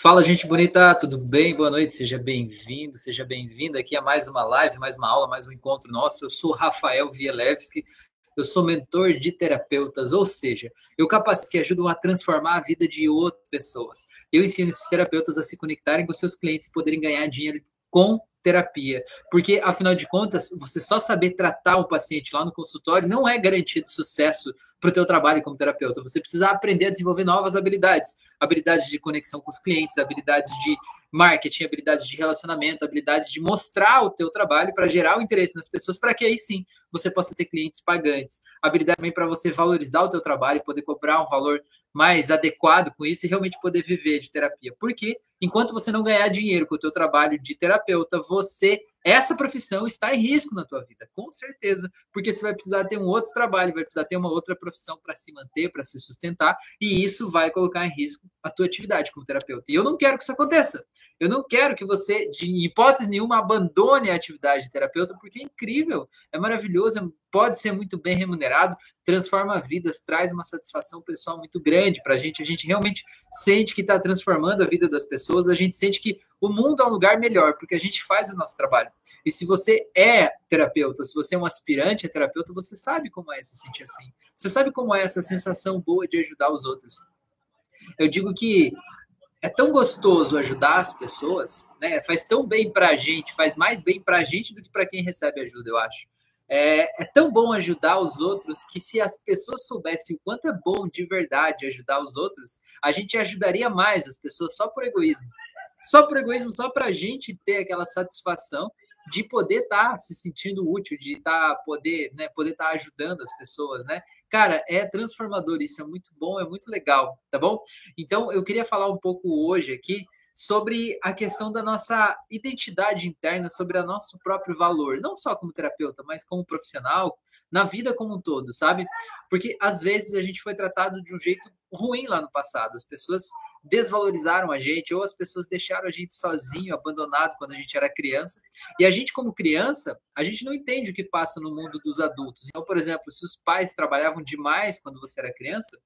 Fala, gente bonita, tudo bem? Boa noite, seja bem-vindo, seja bem-vinda aqui a mais uma live, mais uma aula, mais um encontro nosso. Eu sou Rafael Vielewski, eu sou mentor de terapeutas, ou seja, eu capacito que ajudam a transformar a vida de outras pessoas. Eu ensino esses terapeutas a se conectarem com seus clientes e poderem ganhar dinheiro com terapia. Porque, afinal de contas, você só saber tratar o paciente lá no consultório não é garantia de sucesso para o teu trabalho como terapeuta. Você precisa aprender a desenvolver novas habilidades. Habilidades de conexão com os clientes, habilidades de marketing, habilidades de relacionamento, habilidades de mostrar o teu trabalho para gerar o interesse nas pessoas, para que aí sim você possa ter clientes pagantes. Habilidade também para você valorizar o teu trabalho, poder cobrar um valor mais adequado com isso e realmente poder viver de terapia. Porque enquanto você não ganhar dinheiro com o teu trabalho de terapeuta, você essa profissão está em risco na tua vida, com certeza, porque você vai precisar ter um outro trabalho, vai precisar ter uma outra profissão para se manter, para se sustentar, e isso vai colocar em risco a tua atividade como terapeuta. E eu não quero que isso aconteça. Eu não quero que você, de hipótese nenhuma, abandone a atividade de terapeuta, porque é incrível, é maravilhoso, é pode ser muito bem remunerado, transforma vidas, traz uma satisfação pessoal muito grande para a gente. A gente realmente sente que está transformando a vida das pessoas, a gente sente que o mundo é um lugar melhor, porque a gente faz o nosso trabalho. E se você é terapeuta, se você é um aspirante a terapeuta, você sabe como é se sentir assim. Você sabe como é essa sensação boa de ajudar os outros. Eu digo que é tão gostoso ajudar as pessoas, né? Faz tão bem para a gente, faz mais bem para a gente do que para quem recebe ajuda, eu acho. É, é, tão bom ajudar os outros que se as pessoas soubessem o quanto é bom de verdade ajudar os outros, a gente ajudaria mais as pessoas só por egoísmo. Só por egoísmo, só para a gente ter aquela satisfação de poder estar tá se sentindo útil, de tá, poder, né, poder estar tá ajudando as pessoas, né? Cara, é transformador isso, é muito bom, é muito legal, tá bom? Então, eu queria falar um pouco hoje aqui sobre a questão da nossa identidade interna, sobre o nosso próprio valor, não só como terapeuta, mas como profissional, na vida como um todo, sabe? Porque às vezes a gente foi tratado de um jeito ruim lá no passado, as pessoas desvalorizaram a gente, ou as pessoas deixaram a gente sozinho, abandonado quando a gente era criança. E a gente, como criança, a gente não entende o que passa no mundo dos adultos. Então, por exemplo, se os pais trabalhavam demais quando você era criança,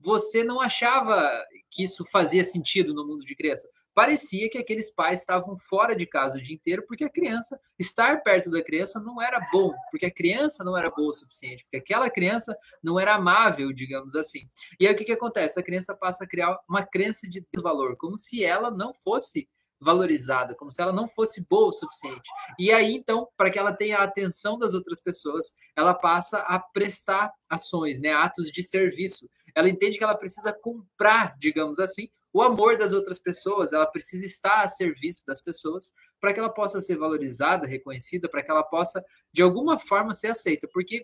você não achava que isso fazia sentido no mundo de criança parecia que aqueles pais estavam fora de casa o dia inteiro porque a criança, estar perto da criança não era bom, porque a criança não era boa o suficiente, porque aquela criança não era amável, digamos assim. E aí o que, que acontece? A criança passa a criar uma crença de desvalor, como se ela não fosse valorizada, como se ela não fosse boa o suficiente. E aí, então, para que ela tenha a atenção das outras pessoas, ela passa a prestar ações, né, atos de serviço. Ela entende que ela precisa comprar, digamos assim, o amor das outras pessoas, ela precisa estar a serviço das pessoas para que ela possa ser valorizada, reconhecida, para que ela possa, de alguma forma, ser aceita. Porque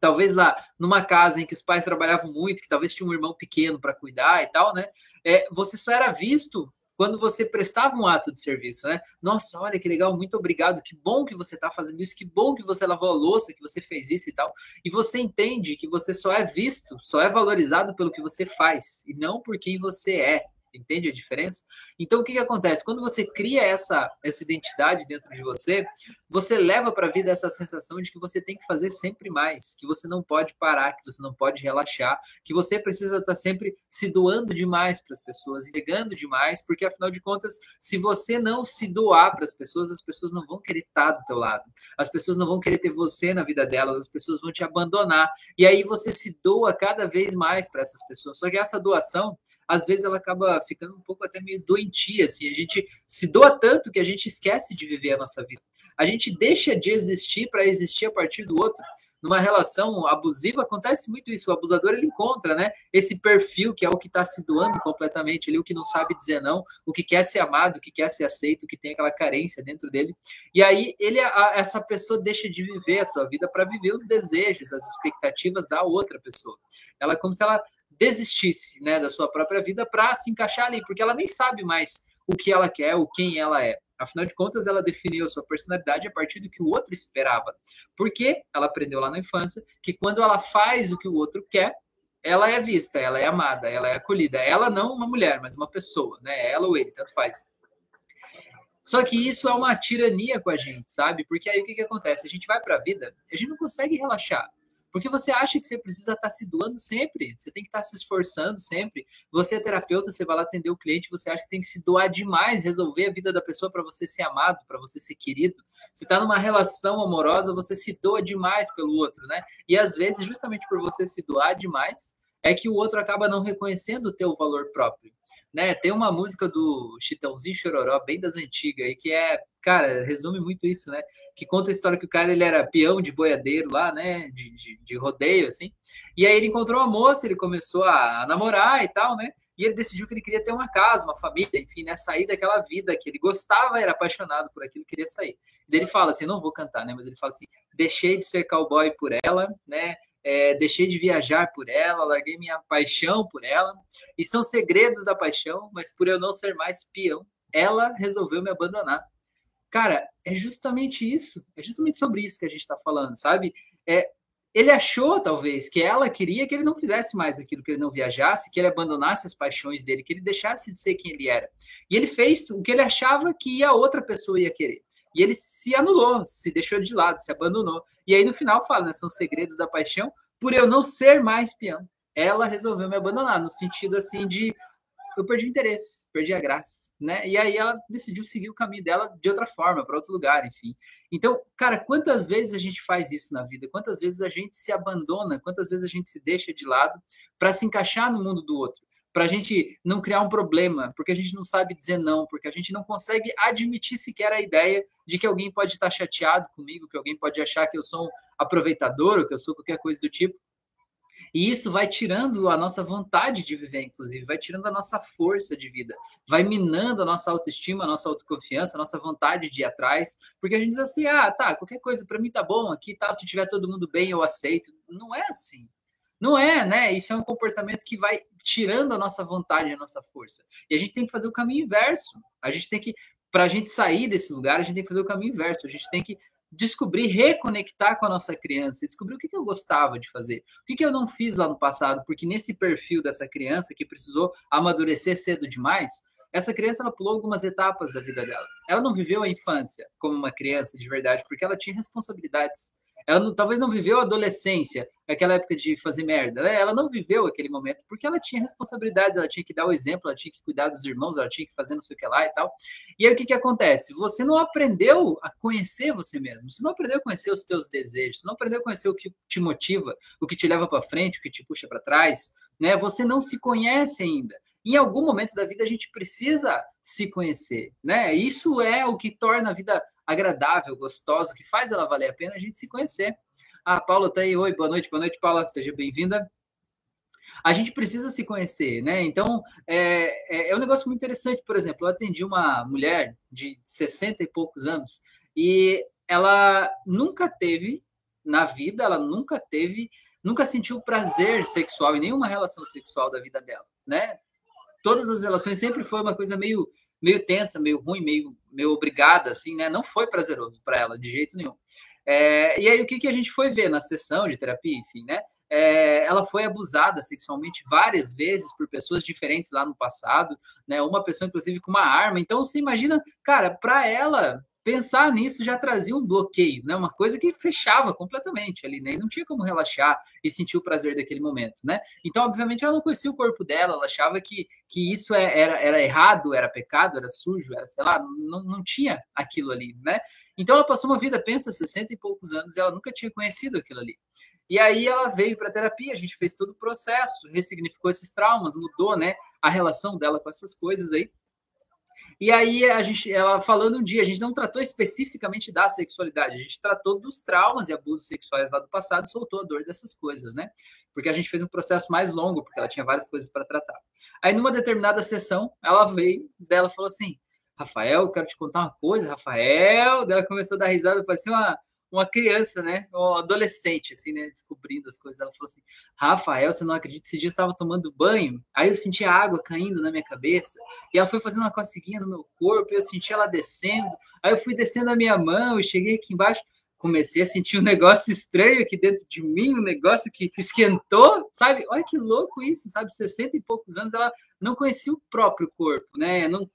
talvez lá numa casa em que os pais trabalhavam muito, que talvez tinha um irmão pequeno para cuidar e tal, né? É, você só era visto quando você prestava um ato de serviço, né? Nossa, olha que legal, muito obrigado, que bom que você está fazendo isso, que bom que você lavou a louça, que você fez isso e tal. E você entende que você só é visto, só é valorizado pelo que você faz e não por quem você é. Entende a diferença? Então, o que, que acontece? Quando você cria essa, essa identidade dentro de você, você leva para a vida essa sensação de que você tem que fazer sempre mais, que você não pode parar, que você não pode relaxar, que você precisa estar tá sempre se doando demais para as pessoas, entregando demais, porque afinal de contas, se você não se doar para as pessoas, as pessoas não vão querer estar tá do teu lado. As pessoas não vão querer ter você na vida delas, as pessoas vão te abandonar. E aí você se doa cada vez mais para essas pessoas. Só que essa doação, às vezes ela acaba ficando um pouco até meio doentia, assim, a gente se doa tanto que a gente esquece de viver a nossa vida. A gente deixa de existir para existir a partir do outro. Numa relação abusiva acontece muito isso. O abusador ele encontra, né, esse perfil que é o que está se doando completamente, ele o que não sabe dizer não, o que quer ser amado, o que quer ser aceito, o que tem aquela carência dentro dele. E aí ele, a, essa pessoa deixa de viver a sua vida para viver os desejos, as expectativas da outra pessoa. Ela é como se ela desistisse né, da sua própria vida para se encaixar ali, porque ela nem sabe mais o que ela quer, o quem ela é. Afinal de contas, ela definiu a sua personalidade a partir do que o outro esperava. Porque ela aprendeu lá na infância que quando ela faz o que o outro quer, ela é vista, ela é amada, ela é acolhida. Ela não uma mulher, mas uma pessoa, né? Ela ou ele, tanto faz. Só que isso é uma tirania com a gente, sabe? Porque aí o que, que acontece? A gente vai para a vida, a gente não consegue relaxar. Porque você acha que você precisa estar se doando sempre, você tem que estar se esforçando sempre. Você é terapeuta, você vai lá atender o cliente, você acha que tem que se doar demais, resolver a vida da pessoa para você ser amado, para você ser querido. Você está numa relação amorosa, você se doa demais pelo outro, né? E às vezes, justamente por você se doar demais, é que o outro acaba não reconhecendo o teu valor próprio. Né? Tem uma música do Chitãozinho Chororó, bem das antigas, que é, cara, resume muito isso, né? Que conta a história que o cara ele era peão de boiadeiro lá, né? De, de, de rodeio, assim. E aí ele encontrou uma moça, ele começou a namorar e tal, né? E ele decidiu que ele queria ter uma casa, uma família, enfim, né? Sair daquela vida que ele gostava, era apaixonado por aquilo, queria sair. Daí ele fala assim, não vou cantar, né? Mas ele fala assim, deixei de ser cowboy por ela, né? é, deixei de viajar por ela, larguei minha paixão por ela. E são segredos da paixão, mas por eu não ser mais peão, ela resolveu me abandonar. Cara, é justamente isso. É justamente sobre isso que a gente está falando, sabe? É, ele achou, talvez, que ela queria que ele não fizesse mais aquilo, que ele não viajasse, que ele abandonasse as paixões dele, que ele deixasse de ser quem ele era. E ele fez o que ele achava que a outra pessoa ia querer. E ele se anulou, se deixou de lado, se abandonou. E aí no final fala, né, são segredos da paixão, por eu não ser mais peão. Ela resolveu me abandonar, no sentido assim de eu perdi o interesse, perdi a graça, né? E aí ela decidiu seguir o caminho dela de outra forma, para outro lugar, enfim. Então, cara, quantas vezes a gente faz isso na vida? Quantas vezes a gente se abandona? Quantas vezes a gente se deixa de lado para se encaixar no mundo do outro? para a gente não criar um problema, porque a gente não sabe dizer não, porque a gente não consegue admitir sequer a ideia de que alguém pode estar chateado comigo, que alguém pode achar que eu sou um aproveitador ou que eu sou qualquer coisa do tipo. E isso vai tirando a nossa vontade de viver, inclusive, vai tirando a nossa força de vida, vai minando a nossa autoestima, a nossa autoconfiança, a nossa vontade de ir atrás, porque a gente diz assim: ah, tá, qualquer coisa para mim tá bom aqui, tá, se tiver todo mundo bem, eu aceito. Não é assim. Não é, né? Isso é um comportamento que vai tirando a nossa vontade, a nossa força. E a gente tem que fazer o caminho inverso. A gente tem que, para a gente sair desse lugar, a gente tem que fazer o caminho inverso. A gente tem que descobrir, reconectar com a nossa criança, descobrir o que, que eu gostava de fazer, o que, que eu não fiz lá no passado, porque nesse perfil dessa criança que precisou amadurecer cedo demais, essa criança ela pulou algumas etapas da vida dela. Ela não viveu a infância como uma criança de verdade, porque ela tinha responsabilidades. Ela não, talvez não viveu a adolescência, aquela época de fazer merda. Né? Ela não viveu aquele momento porque ela tinha responsabilidades, ela tinha que dar o exemplo, ela tinha que cuidar dos irmãos, ela tinha que fazer não sei o que lá e tal. E aí o que, que acontece? Você não aprendeu a conhecer você mesmo, você não aprendeu a conhecer os teus desejos, você não aprendeu a conhecer o que te motiva, o que te leva para frente, o que te puxa para trás. Né? Você não se conhece ainda em algum momento da vida a gente precisa se conhecer, né? Isso é o que torna a vida agradável, gostosa, que faz ela valer a pena a gente se conhecer. Ah, Paula tá aí. Oi, boa noite, boa noite, Paula, seja bem-vinda. A gente precisa se conhecer, né? Então, é, é, é um negócio muito interessante. Por exemplo, eu atendi uma mulher de 60 e poucos anos e ela nunca teve, na vida, ela nunca teve, nunca sentiu prazer sexual em nenhuma relação sexual da vida dela, né? Todas as relações sempre foi uma coisa meio meio tensa, meio ruim, meio, meio obrigada, assim, né? Não foi prazeroso para ela, de jeito nenhum. É, e aí, o que, que a gente foi ver na sessão de terapia, enfim, né? É, ela foi abusada sexualmente várias vezes por pessoas diferentes lá no passado, né? Uma pessoa, inclusive, com uma arma. Então, você imagina, cara, para ela pensar nisso já trazia um bloqueio, né? Uma coisa que fechava completamente ali, né? E não tinha como relaxar e sentir o prazer daquele momento, né? Então, obviamente, ela não conhecia o corpo dela, ela achava que, que isso é, era, era errado, era pecado, era sujo, era, sei lá, não, não tinha aquilo ali, né? Então, ela passou uma vida, pensa, 60 e poucos anos, e ela nunca tinha conhecido aquilo ali. E aí ela veio para terapia, a gente fez todo o processo, ressignificou esses traumas, mudou, né, a relação dela com essas coisas aí. E aí a gente, ela falando um dia, a gente não tratou especificamente da sexualidade, a gente tratou dos traumas e abusos sexuais lá do passado e soltou a dor dessas coisas, né? Porque a gente fez um processo mais longo, porque ela tinha várias coisas para tratar. Aí numa determinada sessão, ela veio, dela falou assim: "Rafael, quero te contar uma coisa, Rafael". Dela começou a dar risada, parecia uma uma criança, né? Um adolescente, assim, né? Descobrindo as coisas. Ela falou assim: Rafael, você não acredita? Esse dia eu estava tomando banho, aí eu senti a água caindo na minha cabeça, e ela foi fazendo uma coceguinha no meu corpo, e eu senti ela descendo, aí eu fui descendo a minha mão, e cheguei aqui embaixo, comecei a sentir um negócio estranho aqui dentro de mim, um negócio que esquentou, sabe? Olha que louco isso, sabe? 60 e poucos anos, ela não conhecia o próprio corpo, né? Não,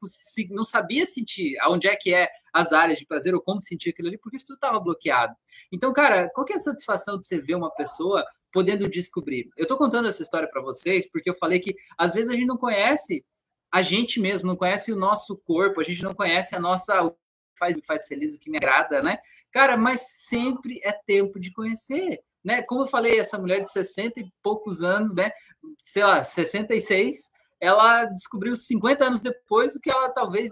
não sabia sentir aonde é que é as áreas de prazer ou como sentir aquilo ali, porque isso tudo estava bloqueado. Então, cara, qual que é a satisfação de você ver uma pessoa podendo descobrir. Eu estou contando essa história para vocês porque eu falei que às vezes a gente não conhece a gente mesmo, não conhece o nosso corpo, a gente não conhece a nossa o que faz me faz feliz, o que me agrada, né? Cara, mas sempre é tempo de conhecer, né? Como eu falei, essa mulher de 60 e poucos anos, né? Sei lá, 66, ela descobriu 50 anos depois o que ela talvez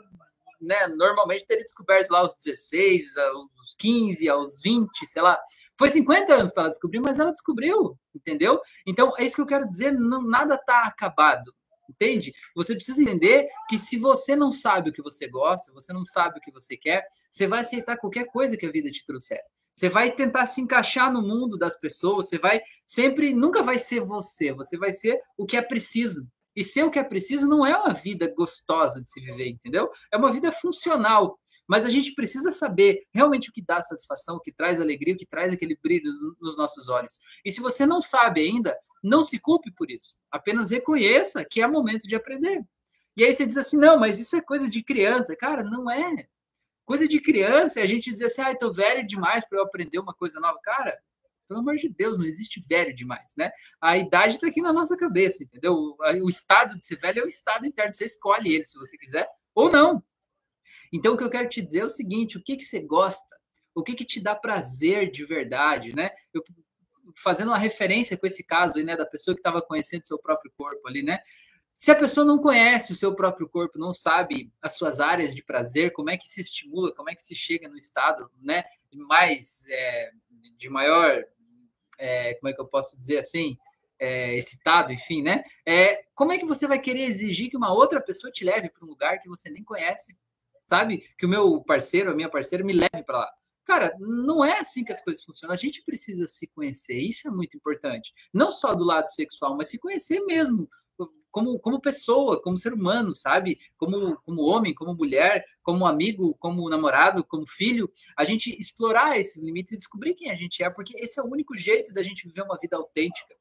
né, normalmente teria descoberto lá aos 16, aos 15, aos 20, sei lá. Foi 50 anos para ela descobrir, mas ela descobriu, entendeu? Então, é isso que eu quero dizer, não, nada está acabado, entende? Você precisa entender que se você não sabe o que você gosta, você não sabe o que você quer, você vai aceitar qualquer coisa que a vida te trouxer. Você vai tentar se encaixar no mundo das pessoas, você vai sempre, nunca vai ser você, você vai ser o que é preciso. E ser o que é preciso não é uma vida gostosa de se viver, entendeu? É uma vida funcional. Mas a gente precisa saber realmente o que dá satisfação, o que traz alegria, o que traz aquele brilho nos nossos olhos. E se você não sabe ainda, não se culpe por isso. Apenas reconheça que é momento de aprender. E aí você diz assim: não, mas isso é coisa de criança. Cara, não é. Coisa de criança é a gente dizer assim: ah, tô velho demais para eu aprender uma coisa nova. Cara, pelo amor de Deus, não existe velho demais, né? A idade está aqui na nossa cabeça, entendeu? O estado de ser velho é o estado interno. Você escolhe ele se você quiser ou não. Então, o que eu quero te dizer é o seguinte: o que, que você gosta? O que, que te dá prazer de verdade, né? Eu, fazendo uma referência com esse caso aí, né, da pessoa que estava conhecendo seu próprio corpo ali, né? Se a pessoa não conhece o seu próprio corpo, não sabe as suas áreas de prazer, como é que se estimula, como é que se chega no estado, né, mais é, de maior é, como é que eu posso dizer assim, é, excitado, enfim, né? É, como é que você vai querer exigir que uma outra pessoa te leve para um lugar que você nem conhece, sabe? Que o meu parceiro, a minha parceira me leve para lá. Cara, não é assim que as coisas funcionam. A gente precisa se conhecer, isso é muito importante. Não só do lado sexual, mas se conhecer mesmo como, como pessoa, como ser humano, sabe? Como, como homem, como mulher, como amigo, como namorado, como filho, a gente explorar esses limites e descobrir quem a gente é, porque esse é o único jeito da gente viver uma vida autêntica.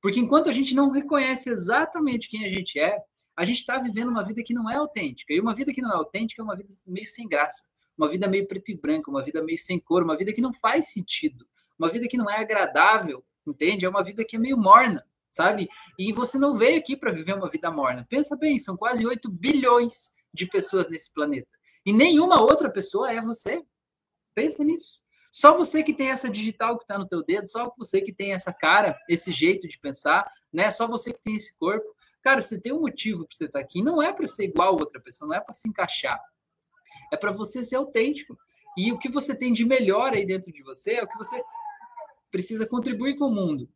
Porque enquanto a gente não reconhece exatamente quem a gente é, a gente está vivendo uma vida que não é autêntica. E uma vida que não é autêntica é uma vida meio sem graça, uma vida meio preto e branco, uma vida meio sem cor, uma vida que não faz sentido, uma vida que não é agradável, entende? É uma vida que é meio morna sabe? E você não veio aqui para viver uma vida morna. Pensa bem, são quase 8 bilhões de pessoas nesse planeta. E nenhuma outra pessoa é você. Pensa nisso. Só você que tem essa digital que está no teu dedo, só você que tem essa cara, esse jeito de pensar, né? Só você que tem esse corpo. Cara, você tem um motivo para você estar tá aqui. Não é para ser igual a outra pessoa, não é para se encaixar. É para você ser autêntico. E o que você tem de melhor aí dentro de você é o que você precisa contribuir com o mundo.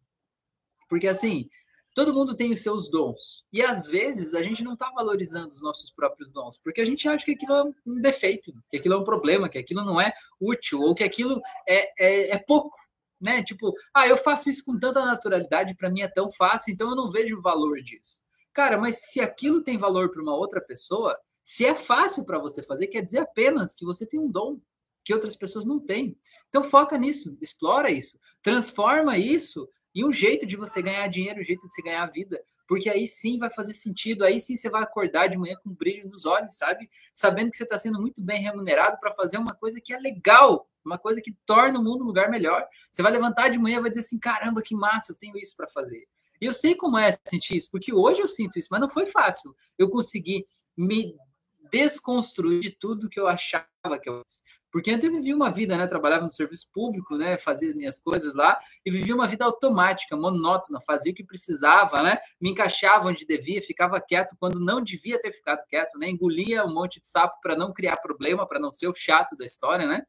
Porque assim, todo mundo tem os seus dons. E às vezes a gente não está valorizando os nossos próprios dons, porque a gente acha que aquilo é um defeito, que aquilo é um problema, que aquilo não é útil, ou que aquilo é, é, é pouco. Né? Tipo, ah, eu faço isso com tanta naturalidade, para mim é tão fácil, então eu não vejo o valor disso. Cara, mas se aquilo tem valor para uma outra pessoa, se é fácil para você fazer, quer dizer apenas que você tem um dom que outras pessoas não têm. Então foca nisso, explora isso, transforma isso e um jeito de você ganhar dinheiro, um jeito de você ganhar vida. Porque aí sim vai fazer sentido, aí sim você vai acordar de manhã com brilho nos olhos, sabe? Sabendo que você está sendo muito bem remunerado para fazer uma coisa que é legal, uma coisa que torna o mundo um lugar melhor. Você vai levantar de manhã e vai dizer assim: caramba, que massa, eu tenho isso para fazer. E eu sei como é sentir isso, porque hoje eu sinto isso, mas não foi fácil. Eu consegui me desconstruir de tudo que eu achava que eu porque antes eu vivia uma vida, né? Trabalhava no serviço público, né? Fazia minhas coisas lá e vivia uma vida automática, monótona, fazia o que precisava, né? Me encaixava onde devia, ficava quieto quando não devia ter ficado quieto, né? Engolia um monte de sapo para não criar problema, para não ser o chato da história, né?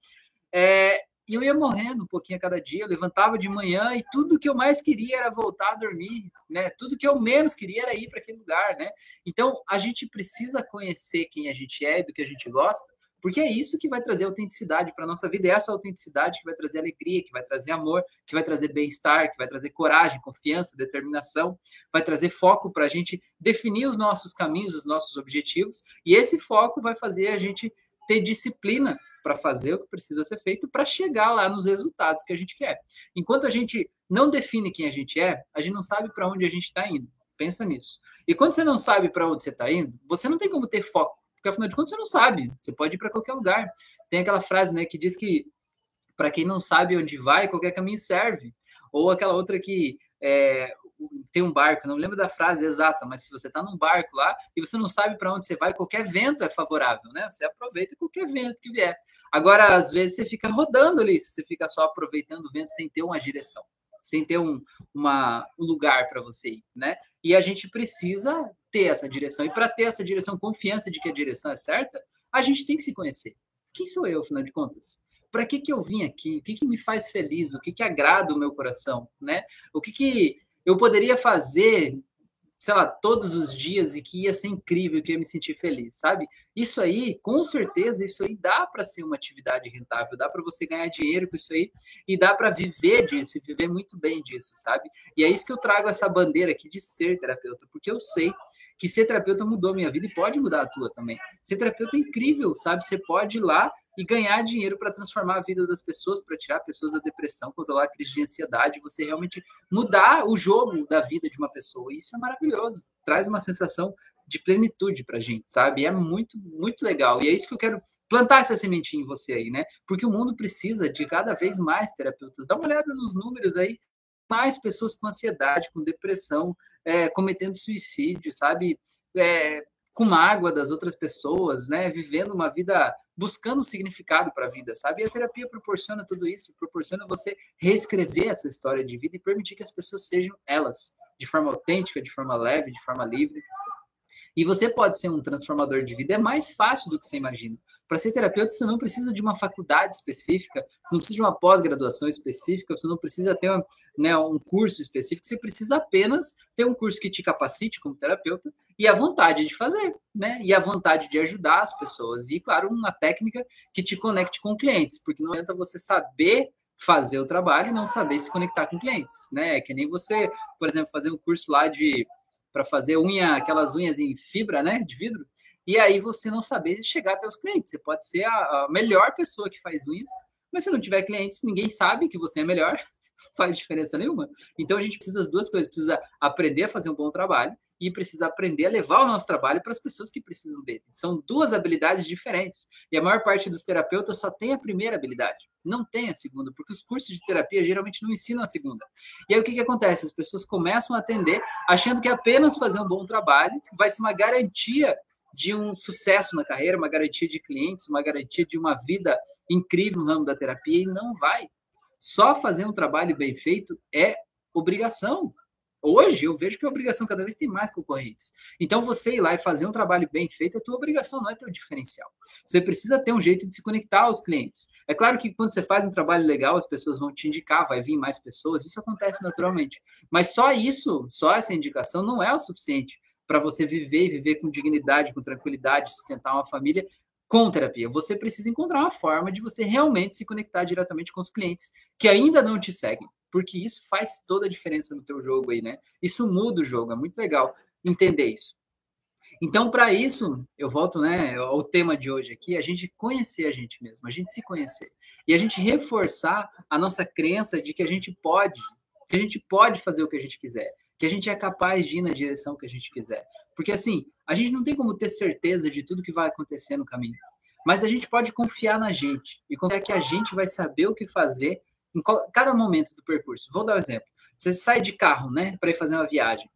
É, e eu ia morrendo um pouquinho a cada dia, eu levantava de manhã e tudo que eu mais queria era voltar a dormir, né? Tudo que eu menos queria era ir para aquele lugar, né? Então, a gente precisa conhecer quem a gente é e do que a gente gosta porque é isso que vai trazer autenticidade para a nossa vida, é essa autenticidade que vai trazer alegria, que vai trazer amor, que vai trazer bem-estar, que vai trazer coragem, confiança, determinação, vai trazer foco para a gente definir os nossos caminhos, os nossos objetivos, e esse foco vai fazer a gente ter disciplina para fazer o que precisa ser feito para chegar lá nos resultados que a gente quer. Enquanto a gente não define quem a gente é, a gente não sabe para onde a gente está indo. Pensa nisso. E quando você não sabe para onde você está indo, você não tem como ter foco porque afinal de contas você não sabe, você pode ir para qualquer lugar. Tem aquela frase, né, que diz que para quem não sabe onde vai, qualquer caminho serve. Ou aquela outra que é, tem um barco, não lembro da frase exata, mas se você está num barco lá e você não sabe para onde você vai, qualquer vento é favorável, né? Você aproveita qualquer vento que vier. Agora, às vezes, você fica rodando ali, você fica só aproveitando o vento sem ter uma direção, sem ter um, uma, um lugar para você ir, né? E a gente precisa ter essa direção. E para ter essa direção, confiança de que a direção é certa, a gente tem que se conhecer. Quem sou eu, afinal de contas? Para que, que eu vim aqui? O que, que me faz feliz? O que, que agrada o meu coração? Né? O que, que eu poderia fazer sei lá, todos os dias e que ia ser incrível, que ia me sentir feliz, sabe? Isso aí, com certeza, isso aí dá para ser uma atividade rentável, dá para você ganhar dinheiro com isso aí e dá para viver disso e viver muito bem disso, sabe? E é isso que eu trago essa bandeira aqui de ser terapeuta, porque eu sei que ser terapeuta mudou minha vida e pode mudar a tua também. Ser terapeuta é incrível, sabe? Você pode ir lá e ganhar dinheiro para transformar a vida das pessoas, para tirar pessoas da depressão, controlar a crise de ansiedade, você realmente mudar o jogo da vida de uma pessoa. Isso é maravilhoso, traz uma sensação de plenitude para a gente, sabe? É muito, muito legal. E é isso que eu quero plantar essa sementinha em você aí, né? Porque o mundo precisa de cada vez mais terapeutas. Dá uma olhada nos números aí, mais pessoas com ansiedade, com depressão, é, cometendo suicídio, sabe? É, com mágoa das outras pessoas, né? Vivendo uma vida buscando um significado para a vida, sabe? E a terapia proporciona tudo isso, proporciona você reescrever essa história de vida e permitir que as pessoas sejam elas, de forma autêntica, de forma leve, de forma livre. E você pode ser um transformador de vida, é mais fácil do que você imagina. Para ser terapeuta, você não precisa de uma faculdade específica, você não precisa de uma pós-graduação específica, você não precisa ter né, um curso específico, você precisa apenas ter um curso que te capacite como terapeuta e a vontade de fazer, né? E a vontade de ajudar as pessoas. E, claro, uma técnica que te conecte com clientes, porque não adianta você saber fazer o trabalho e não saber se conectar com clientes, né? É que nem você, por exemplo, fazer um curso lá de para fazer unha, aquelas unhas em fibra, né, de vidro, e aí você não saber chegar até os clientes. Você pode ser a, a melhor pessoa que faz unhas, mas se não tiver clientes, ninguém sabe que você é melhor, não faz diferença nenhuma. Então a gente precisa das duas coisas, precisa aprender a fazer um bom trabalho e precisa aprender a levar o nosso trabalho para as pessoas que precisam dele. São duas habilidades diferentes. E a maior parte dos terapeutas só tem a primeira habilidade, não tem a segunda, porque os cursos de terapia geralmente não ensinam a segunda. E aí o que, que acontece? As pessoas começam a atender achando que apenas fazer um bom trabalho vai ser uma garantia de um sucesso na carreira, uma garantia de clientes, uma garantia de uma vida incrível no ramo da terapia, e não vai. Só fazer um trabalho bem feito é obrigação. Hoje eu vejo que a obrigação cada vez tem mais concorrentes. Então você ir lá e fazer um trabalho bem feito é tua obrigação, não é teu diferencial. Você precisa ter um jeito de se conectar aos clientes. É claro que quando você faz um trabalho legal, as pessoas vão te indicar, vai vir mais pessoas, isso acontece naturalmente. Mas só isso, só essa indicação não é o suficiente para você viver e viver com dignidade, com tranquilidade, sustentar uma família com terapia. Você precisa encontrar uma forma de você realmente se conectar diretamente com os clientes que ainda não te seguem porque isso faz toda a diferença no teu jogo aí, né? Isso muda o jogo, é muito legal entender isso. Então, para isso, eu volto né, ao tema de hoje aqui, a gente conhecer a gente mesmo, a gente se conhecer. E a gente reforçar a nossa crença de que a gente pode, que a gente pode fazer o que a gente quiser, que a gente é capaz de ir na direção que a gente quiser. Porque assim, a gente não tem como ter certeza de tudo que vai acontecer no caminho. Mas a gente pode confiar na gente e confiar que a gente vai saber o que fazer em cada momento do percurso. Vou dar um exemplo. Você sai de carro, né, para ir fazer uma viagem.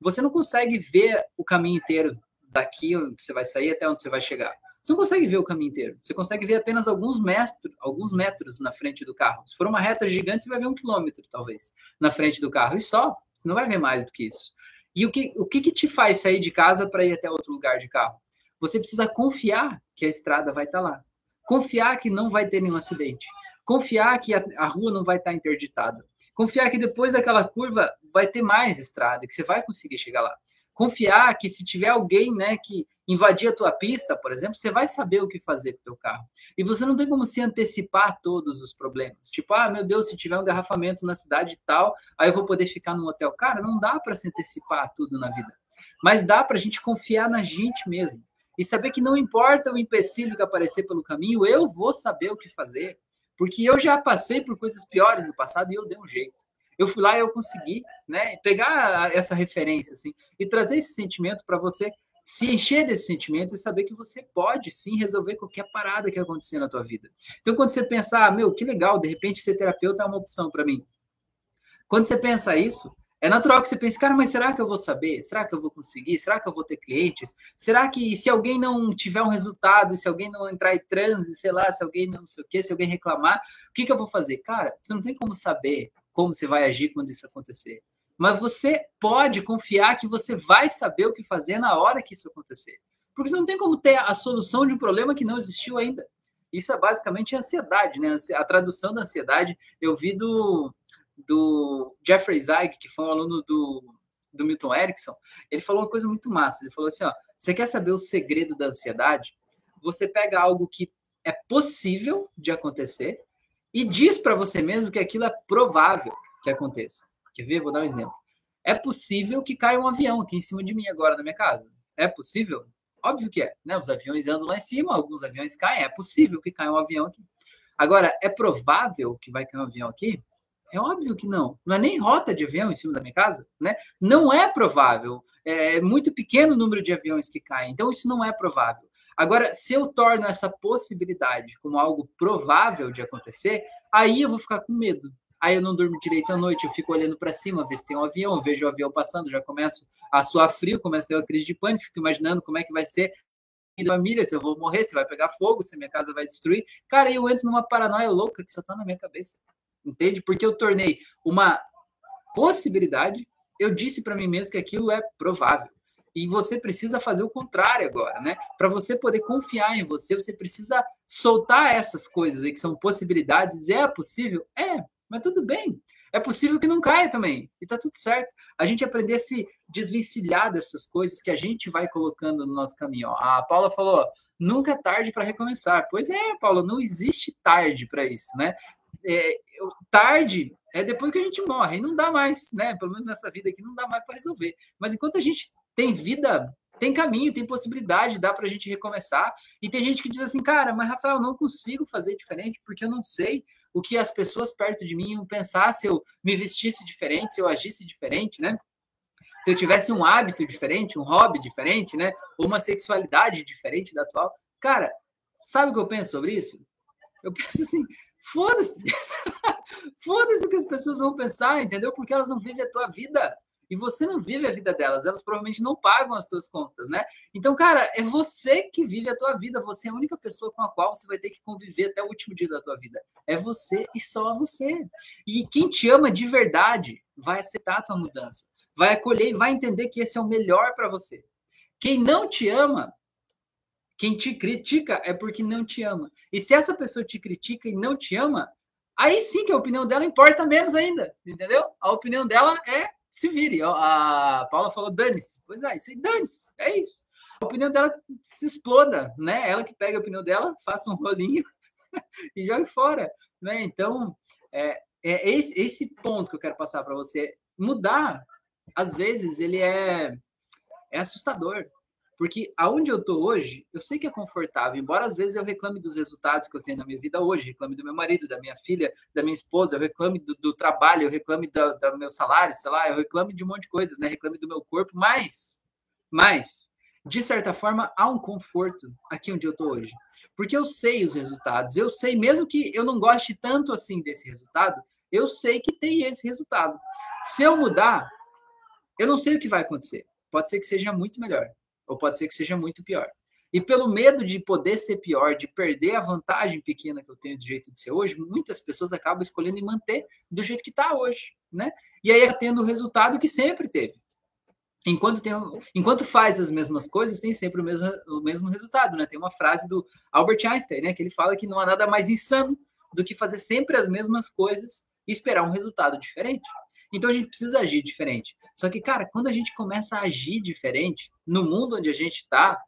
Você não consegue ver o caminho inteiro daqui onde você vai sair até onde você vai chegar. Você não consegue ver o caminho inteiro. Você consegue ver apenas alguns metros, alguns metros na frente do carro. Se for uma reta gigante, você vai ver um quilômetro, talvez, na frente do carro. E só. Você não vai ver mais do que isso. E o que, o que, que te faz sair de casa para ir até outro lugar de carro? Você precisa confiar que a estrada vai estar tá lá. Confiar que não vai ter nenhum acidente. Confiar que a, a rua não vai estar interditada. Confiar que depois daquela curva vai ter mais estrada, que você vai conseguir chegar lá. Confiar que se tiver alguém né, que invadir a tua pista, por exemplo, você vai saber o que fazer com o teu carro. E você não tem como se antecipar a todos os problemas. Tipo, ah, meu Deus, se tiver um engarrafamento na cidade tal, aí eu vou poder ficar no hotel. Cara, não dá para se antecipar a tudo na vida. Mas dá para a gente confiar na gente mesmo. E saber que não importa o empecilho que aparecer pelo caminho, eu vou saber o que fazer. Porque eu já passei por coisas piores no passado e eu dei um jeito. Eu fui lá e eu consegui, né, pegar essa referência assim e trazer esse sentimento para você se encher desse sentimento e saber que você pode sim resolver qualquer parada que acontecer na tua vida. Então quando você pensar, ah, meu, que legal, de repente ser terapeuta é uma opção para mim. Quando você pensa isso, É natural que você pense, cara, mas será que eu vou saber? Será que eu vou conseguir? Será que eu vou ter clientes? Será que se alguém não tiver um resultado, se alguém não entrar em transe, sei lá, se alguém não sei o quê, se alguém reclamar, o que, que eu vou fazer? Cara, você não tem como saber como você vai agir quando isso acontecer. Mas você pode confiar que você vai saber o que fazer na hora que isso acontecer. Porque você não tem como ter a solução de um problema que não existiu ainda. Isso é basicamente ansiedade, né? A tradução da ansiedade eu vi do, do Jeffrey Zeig, que foi um aluno do, do Milton Erickson. Ele falou uma coisa muito massa. Ele falou assim: ó, você quer saber o segredo da ansiedade? Você pega algo que é possível de acontecer e diz para você mesmo que aquilo é provável que aconteça. Quer ver? Vou dar um exemplo. É possível que caia um avião aqui em cima de mim agora na minha casa. É possível? Óbvio que é. Né? Os aviões andam lá em cima, alguns aviões caem. É possível que caia um avião aqui. Agora, é provável que vai cair um avião aqui? É óbvio que não. Não é nem rota de avião em cima da minha casa, né? Não é provável. É muito pequeno o número de aviões que caem. Então, isso não é provável. Agora, se eu torno essa possibilidade como algo provável de acontecer, aí eu vou ficar com medo. Aí eu não durmo direito à noite, eu fico olhando para cima, ver se tem um avião, vejo o avião passando, já começo a suar frio, começo a ter uma crise de pânico, fico imaginando como é que vai ser família, se eu vou morrer, se vai pegar fogo, se minha casa vai destruir. Cara, eu entro numa paranoia louca que só tá na minha cabeça. Entende? Porque eu tornei uma possibilidade, eu disse para mim mesmo que aquilo é provável. E você precisa fazer o contrário agora, né? Para você poder confiar em você, você precisa soltar essas coisas aí que são possibilidades, dizer é possível? É, mas tudo bem. É possível que não caia também. E tá tudo certo. A gente aprender a se desvencilhar dessas coisas que a gente vai colocando no nosso caminho. A Paula falou: nunca é tarde para recomeçar. Pois é, Paula, não existe tarde para isso, né? É, tarde é depois que a gente morre, e não dá mais, né? Pelo menos nessa vida aqui não dá mais para resolver. Mas enquanto a gente tem vida, tem caminho, tem possibilidade, dá para a gente recomeçar. E tem gente que diz assim, cara, mas Rafael, não consigo fazer diferente porque eu não sei o que as pessoas perto de mim iam pensar se eu me vestisse diferente, se eu agisse diferente, né? Se eu tivesse um hábito diferente, um hobby diferente, né? Ou uma sexualidade diferente da atual. Cara, sabe o que eu penso sobre isso? Eu penso assim, foda-se. foda-se o que as pessoas vão pensar, entendeu? Porque elas não vivem a tua vida e você não vive a vida delas, elas provavelmente não pagam as tuas contas, né? Então, cara, é você que vive a tua vida, você é a única pessoa com a qual você vai ter que conviver até o último dia da tua vida. É você e só você. E quem te ama de verdade vai aceitar a tua mudança, vai acolher e vai entender que esse é o melhor para você. Quem não te ama, quem te critica é porque não te ama. E se essa pessoa te critica e não te ama, aí sim que a opinião dela importa menos ainda, entendeu? A opinião dela é se vire. A Paula falou, dane-se. Pois é, isso aí, dane-se. É isso. A opinião dela se exploda, né? Ela que pega a opinião dela, faça um rolinho e jogue fora, né? Então, é, é esse, esse ponto que eu quero passar para você. Mudar, às vezes, ele é, é assustador. Porque aonde eu tô hoje, eu sei que é confortável, embora às vezes eu reclame dos resultados que eu tenho na minha vida hoje, reclame do meu marido, da minha filha, da minha esposa, eu reclame do, do trabalho, eu reclame do, do, meu salário, sei lá, eu reclame de um monte de coisas, né? Reclame do meu corpo, mas, mas, de certa forma, há um conforto aqui onde eu tô hoje. Porque eu sei os resultados, eu sei, mesmo que eu não goste tanto assim desse resultado, eu sei que tem esse resultado. Se eu mudar, eu não sei o que vai acontecer. Pode ser que seja muito melhor ou pode ser que seja muito pior. E pelo medo de poder ser pior, de perder a vantagem pequena que eu tenho do jeito de ser hoje, muitas pessoas acabam escolhendo manter do jeito que está hoje, né? E aí tendo o resultado que sempre teve. Enquanto, tem, enquanto faz as mesmas coisas, tem sempre o mesmo, o mesmo resultado, né? Tem uma frase do Albert Einstein, né? Que ele fala que não há nada mais insano do que fazer sempre as mesmas coisas e esperar um resultado diferente. Então a gente precisa agir diferente. Só que, cara, quando a gente começa a agir diferente, no mundo onde a gente está,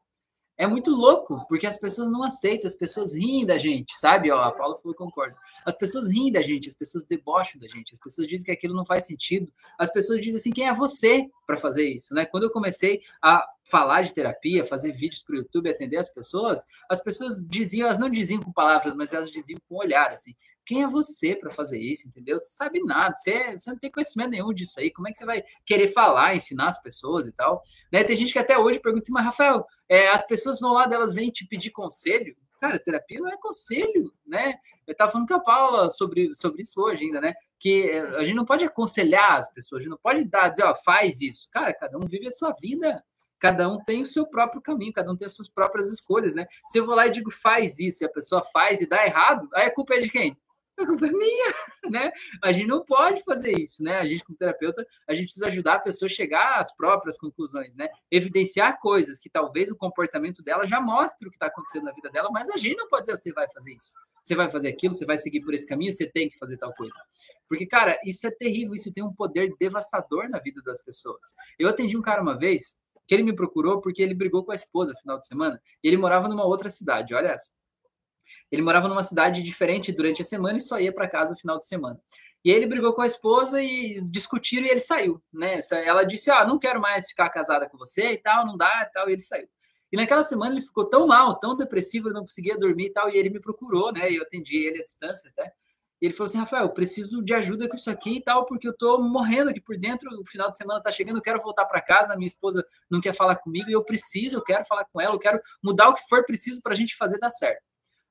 é muito louco, porque as pessoas não aceitam, as pessoas riem da gente, sabe? Ó, a Paula falou concordo. As pessoas riem da gente, as pessoas debocham da gente, as pessoas dizem que aquilo não faz sentido. As pessoas dizem assim, quem é você para fazer isso, né? Quando eu comecei a falar de terapia, fazer vídeos para o YouTube, atender as pessoas, as pessoas diziam, elas não diziam com palavras, mas elas diziam com olhar, assim, quem é você para fazer isso, entendeu? Você sabe nada, você, você, não tem conhecimento nenhum disso aí. Como é que você vai querer falar, ensinar as pessoas e tal? Né? Tem gente que até hoje pergunta assim, mas Rafael, é, as pessoas vão lá, delas vêm te pedir conselho? Cara, terapia não é conselho, né? Eu estava falando com a Paula sobre, sobre isso hoje ainda, né? que a gente não pode aconselhar as pessoas, a gente não pode dar, dizer, ó, faz isso. Cara, cada um vive a sua vida. Cada um tem o seu próprio caminho, cada um tem as suas próprias escolhas, né? Se eu vou lá e digo faz isso e a pessoa faz e dá errado, aí a culpa é de quem? A culpa é minha, né? A gente não pode fazer isso, né? A gente, como terapeuta, a gente precisa ajudar a pessoa a chegar às próprias conclusões, né? Evidenciar coisas que talvez o comportamento dela já mostre o que está acontecendo na vida dela, mas a gente não pode dizer você vai fazer isso, você vai fazer aquilo, você vai seguir por esse caminho, você tem que fazer tal coisa. Porque, cara, isso é terrível, isso tem um poder devastador na vida das pessoas. Eu atendi um cara uma vez que ele me procurou porque ele brigou com a esposa no final de semana e ele morava numa outra cidade, olha essa. Ele morava numa cidade diferente durante a semana e só ia para casa no final de semana. E ele brigou com a esposa e discutiram e ele saiu, né? Ela disse: "Ah, não quero mais ficar casada com você e tal, não dá", e tal, e ele saiu. E naquela semana ele ficou tão mal, tão depressivo, ele não conseguia dormir e tal, e ele me procurou, né? Eu atendi ele à distância até. E ele falou assim: Rafael, preciso de ajuda com isso aqui e tal, porque eu tô morrendo aqui por dentro. O final de semana tá chegando, eu quero voltar para casa. Minha esposa não quer falar comigo e eu preciso, eu quero falar com ela, eu quero mudar o que for preciso para a gente fazer dar certo.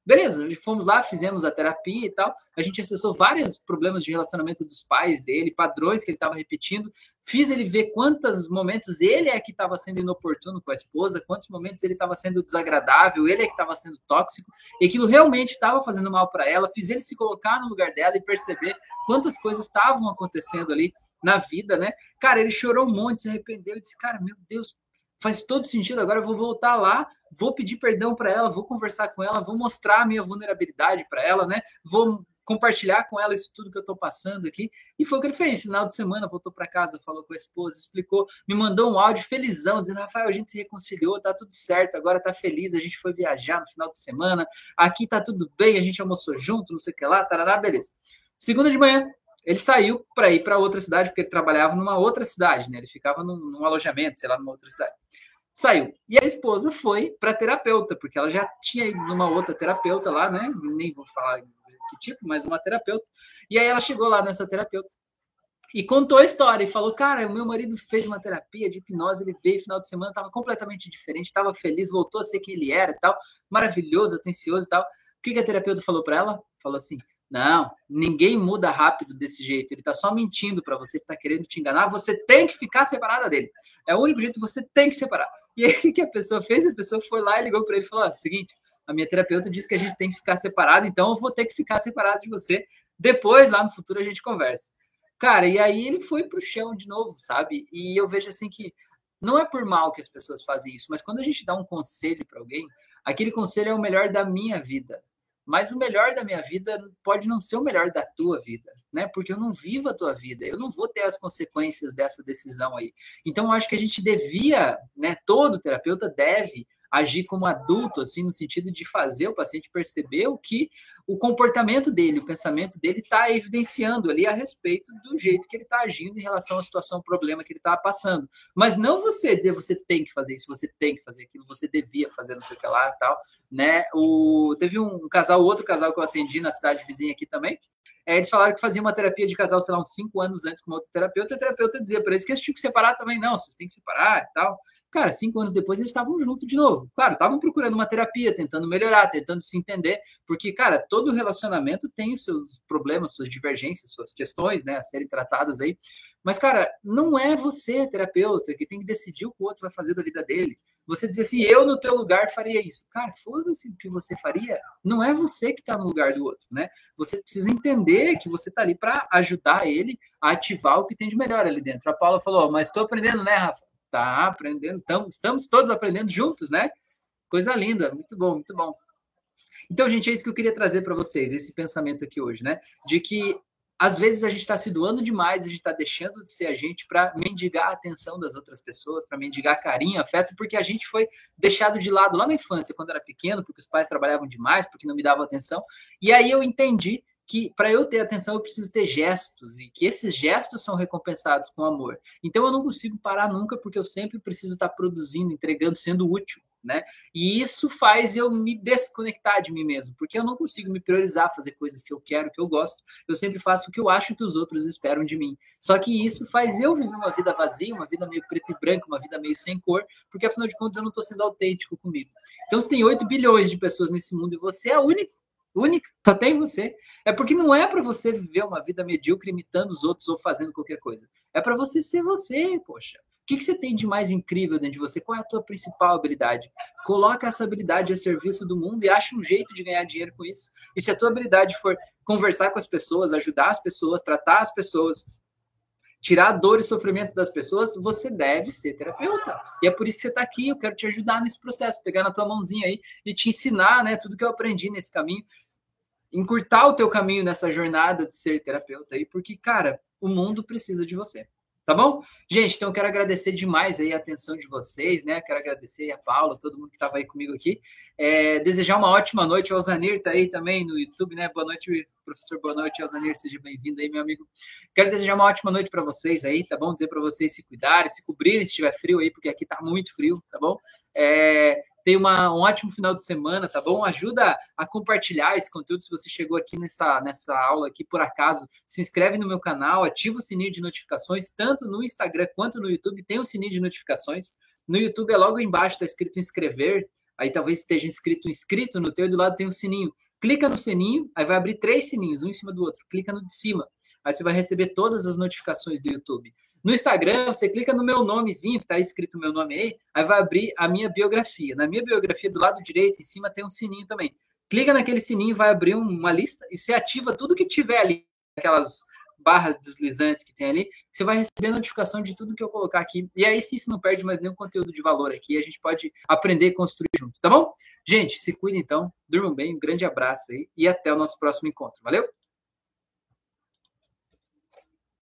Beleza, fomos lá, fizemos a terapia e tal. A gente acessou vários problemas de relacionamento dos pais dele, padrões que ele estava repetindo. Fiz ele ver quantos momentos ele é que estava sendo inoportuno com a esposa, quantos momentos ele estava sendo desagradável, ele é que estava sendo tóxico, e aquilo realmente estava fazendo mal para ela. Fiz ele se colocar no lugar dela e perceber quantas coisas estavam acontecendo ali na vida, né? Cara, ele chorou um monte, se arrependeu e disse: Cara, meu Deus, faz todo sentido. Agora eu vou voltar lá, vou pedir perdão para ela, vou conversar com ela, vou mostrar a minha vulnerabilidade para ela, né? Vou compartilhar com ela isso tudo que eu estou passando aqui. E foi o que ele fez. Final de semana, voltou para casa, falou com a esposa, explicou, me mandou um áudio felizão, dizendo: Rafael, a gente se reconciliou, tá tudo certo, agora tá feliz, a gente foi viajar no final de semana, aqui tá tudo bem, a gente almoçou junto, não sei o que lá, tarará, beleza. Segunda de manhã, ele saiu para ir para outra cidade, porque ele trabalhava numa outra cidade, né? Ele ficava num, num alojamento, sei lá, numa outra cidade. Saiu. E a esposa foi para terapeuta, porque ela já tinha ido numa outra terapeuta lá, né? Nem vou falar que tipo, mas uma terapeuta. E aí ela chegou lá nessa terapeuta e contou a história e falou: Cara, o meu marido fez uma terapia de hipnose, ele veio final de semana, estava completamente diferente, estava feliz, voltou a ser quem ele era e tal, maravilhoso, atencioso e tal. O que, que a terapeuta falou para ela? Falou assim: não, ninguém muda rápido desse jeito. Ele está só mentindo para você, ele está querendo te enganar. Você tem que ficar separada dele. É o único jeito que você tem que separar. E aí, o que a pessoa fez? A pessoa foi lá e ligou para ele e falou: ó, seguinte, a minha terapeuta disse que a gente tem que ficar separado, então eu vou ter que ficar separado de você. Depois, lá no futuro, a gente conversa. Cara, e aí ele foi pro chão de novo, sabe? E eu vejo assim que não é por mal que as pessoas fazem isso, mas quando a gente dá um conselho para alguém, aquele conselho é o melhor da minha vida mas o melhor da minha vida pode não ser o melhor da tua vida, né? Porque eu não vivo a tua vida, eu não vou ter as consequências dessa decisão aí. Então, eu acho que a gente devia, né? Todo terapeuta deve agir como adulto, assim, no sentido de fazer o paciente perceber o que o comportamento dele, o pensamento dele está evidenciando ali a respeito do jeito que ele está agindo em relação à situação, problema que ele está passando. Mas não você dizer você tem que fazer isso, você tem que fazer aquilo, você devia fazer não sei o que lá e tal, né? O, teve um casal, outro casal que eu atendi na cidade vizinha aqui também, é, eles falaram que faziam uma terapia de casal, sei lá, uns cinco anos antes com outro terapeuta, e a terapeuta dizia para eles que eles tinham que separar também. Não, vocês têm que separar e tal. Cara, cinco anos depois eles estavam juntos de novo. Claro, estavam procurando uma terapia, tentando melhorar, tentando se entender, porque, cara, todo relacionamento tem os seus problemas, suas divergências, suas questões, né, a serem tratadas aí. Mas, cara, não é você, terapeuta, que tem que decidir o que o outro vai fazer da vida dele. Você dizer assim, eu no teu lugar faria isso. Cara, foda-se o que você faria. Não é você que está no lugar do outro, né? Você precisa entender que você está ali para ajudar ele a ativar o que tem de melhor ali dentro. A Paula falou, mas estou aprendendo, né, Rafa? Tá aprendendo, estamos, estamos todos aprendendo juntos, né? Coisa linda, muito bom, muito bom. Então, gente, é isso que eu queria trazer para vocês, esse pensamento aqui hoje, né? De que às vezes a gente está se doando demais, a gente está deixando de ser a gente para mendigar a atenção das outras pessoas, para mendigar carinho, afeto, porque a gente foi deixado de lado lá na infância, quando era pequeno, porque os pais trabalhavam demais, porque não me davam atenção. E aí eu entendi que para eu ter atenção eu preciso ter gestos e que esses gestos são recompensados com amor. Então eu não consigo parar nunca porque eu sempre preciso estar tá produzindo, entregando, sendo útil né? E isso faz eu me desconectar de mim mesmo, porque eu não consigo me priorizar, fazer coisas que eu quero, que eu gosto. Eu sempre faço o que eu acho que os outros esperam de mim. Só que isso faz eu viver uma vida vazia, uma vida meio preto e branco, uma vida meio sem cor, porque afinal de contas eu não estou sendo autêntico comigo. Então, se tem 8 bilhões de pessoas nesse mundo e você é o único única, só tem você. É porque não é para você viver uma vida medíocre imitando os outros ou fazendo qualquer coisa. É para você ser você, poxa. Que, que, você tem de mais incrível dentro de você? Qual é a tua principal habilidade? Coloca essa habilidade a serviço do mundo e acha um jeito de ganhar dinheiro com isso. E se a tua habilidade for conversar com as pessoas, ajudar as pessoas, tratar as pessoas, tirar a dor e sofrimento das pessoas, você deve ser terapeuta. E é por isso que você está aqui. Eu quero te ajudar nesse processo, pegar na tua mãozinha aí e te ensinar, né, tudo que eu aprendi nesse caminho, encurtar o teu caminho nessa jornada de ser terapeuta aí, porque, cara, o mundo precisa de você. Tá bom? Gente, então quero agradecer demais aí a atenção de vocês, né? Quero agradecer a Paula, todo mundo que estava aí comigo aqui. É, desejar uma ótima noite. O Alzanir tá aí também no YouTube, né? Boa noite, professor. Boa noite, Alzanir. Seja bem-vindo aí, meu amigo. Quero desejar uma ótima noite para vocês aí, tá bom? Dizer para vocês se cuidarem, se cobrirem se estiver frio aí, porque aqui tá muito frio, tá bom? É, Tenha uma, um ótimo final de semana, tá bom? Ajuda a compartilhar esse conteúdo se você chegou aqui nessa, nessa aula aqui por acaso. Se inscreve no meu canal, ativa o sininho de notificações, tanto no Instagram quanto no YouTube. Tem o sininho de notificações. No YouTube é logo embaixo, está escrito inscrever. Aí talvez esteja escrito inscrito no teu e do lado tem um sininho. Clica no sininho, aí vai abrir três sininhos, um em cima do outro. Clica no de cima. Aí você vai receber todas as notificações do YouTube. No Instagram, você clica no meu nomezinho, que está escrito meu nome aí, aí vai abrir a minha biografia. Na minha biografia, do lado direito, em cima, tem um sininho também. Clica naquele sininho, vai abrir uma lista e você ativa tudo que tiver ali, aquelas barras deslizantes que tem ali, você vai receber notificação de tudo que eu colocar aqui. E aí, se você não perde mais nenhum conteúdo de valor aqui, a gente pode aprender e construir juntos, tá bom? Gente, se cuida então, durmam bem, um grande abraço aí e até o nosso próximo encontro. Valeu?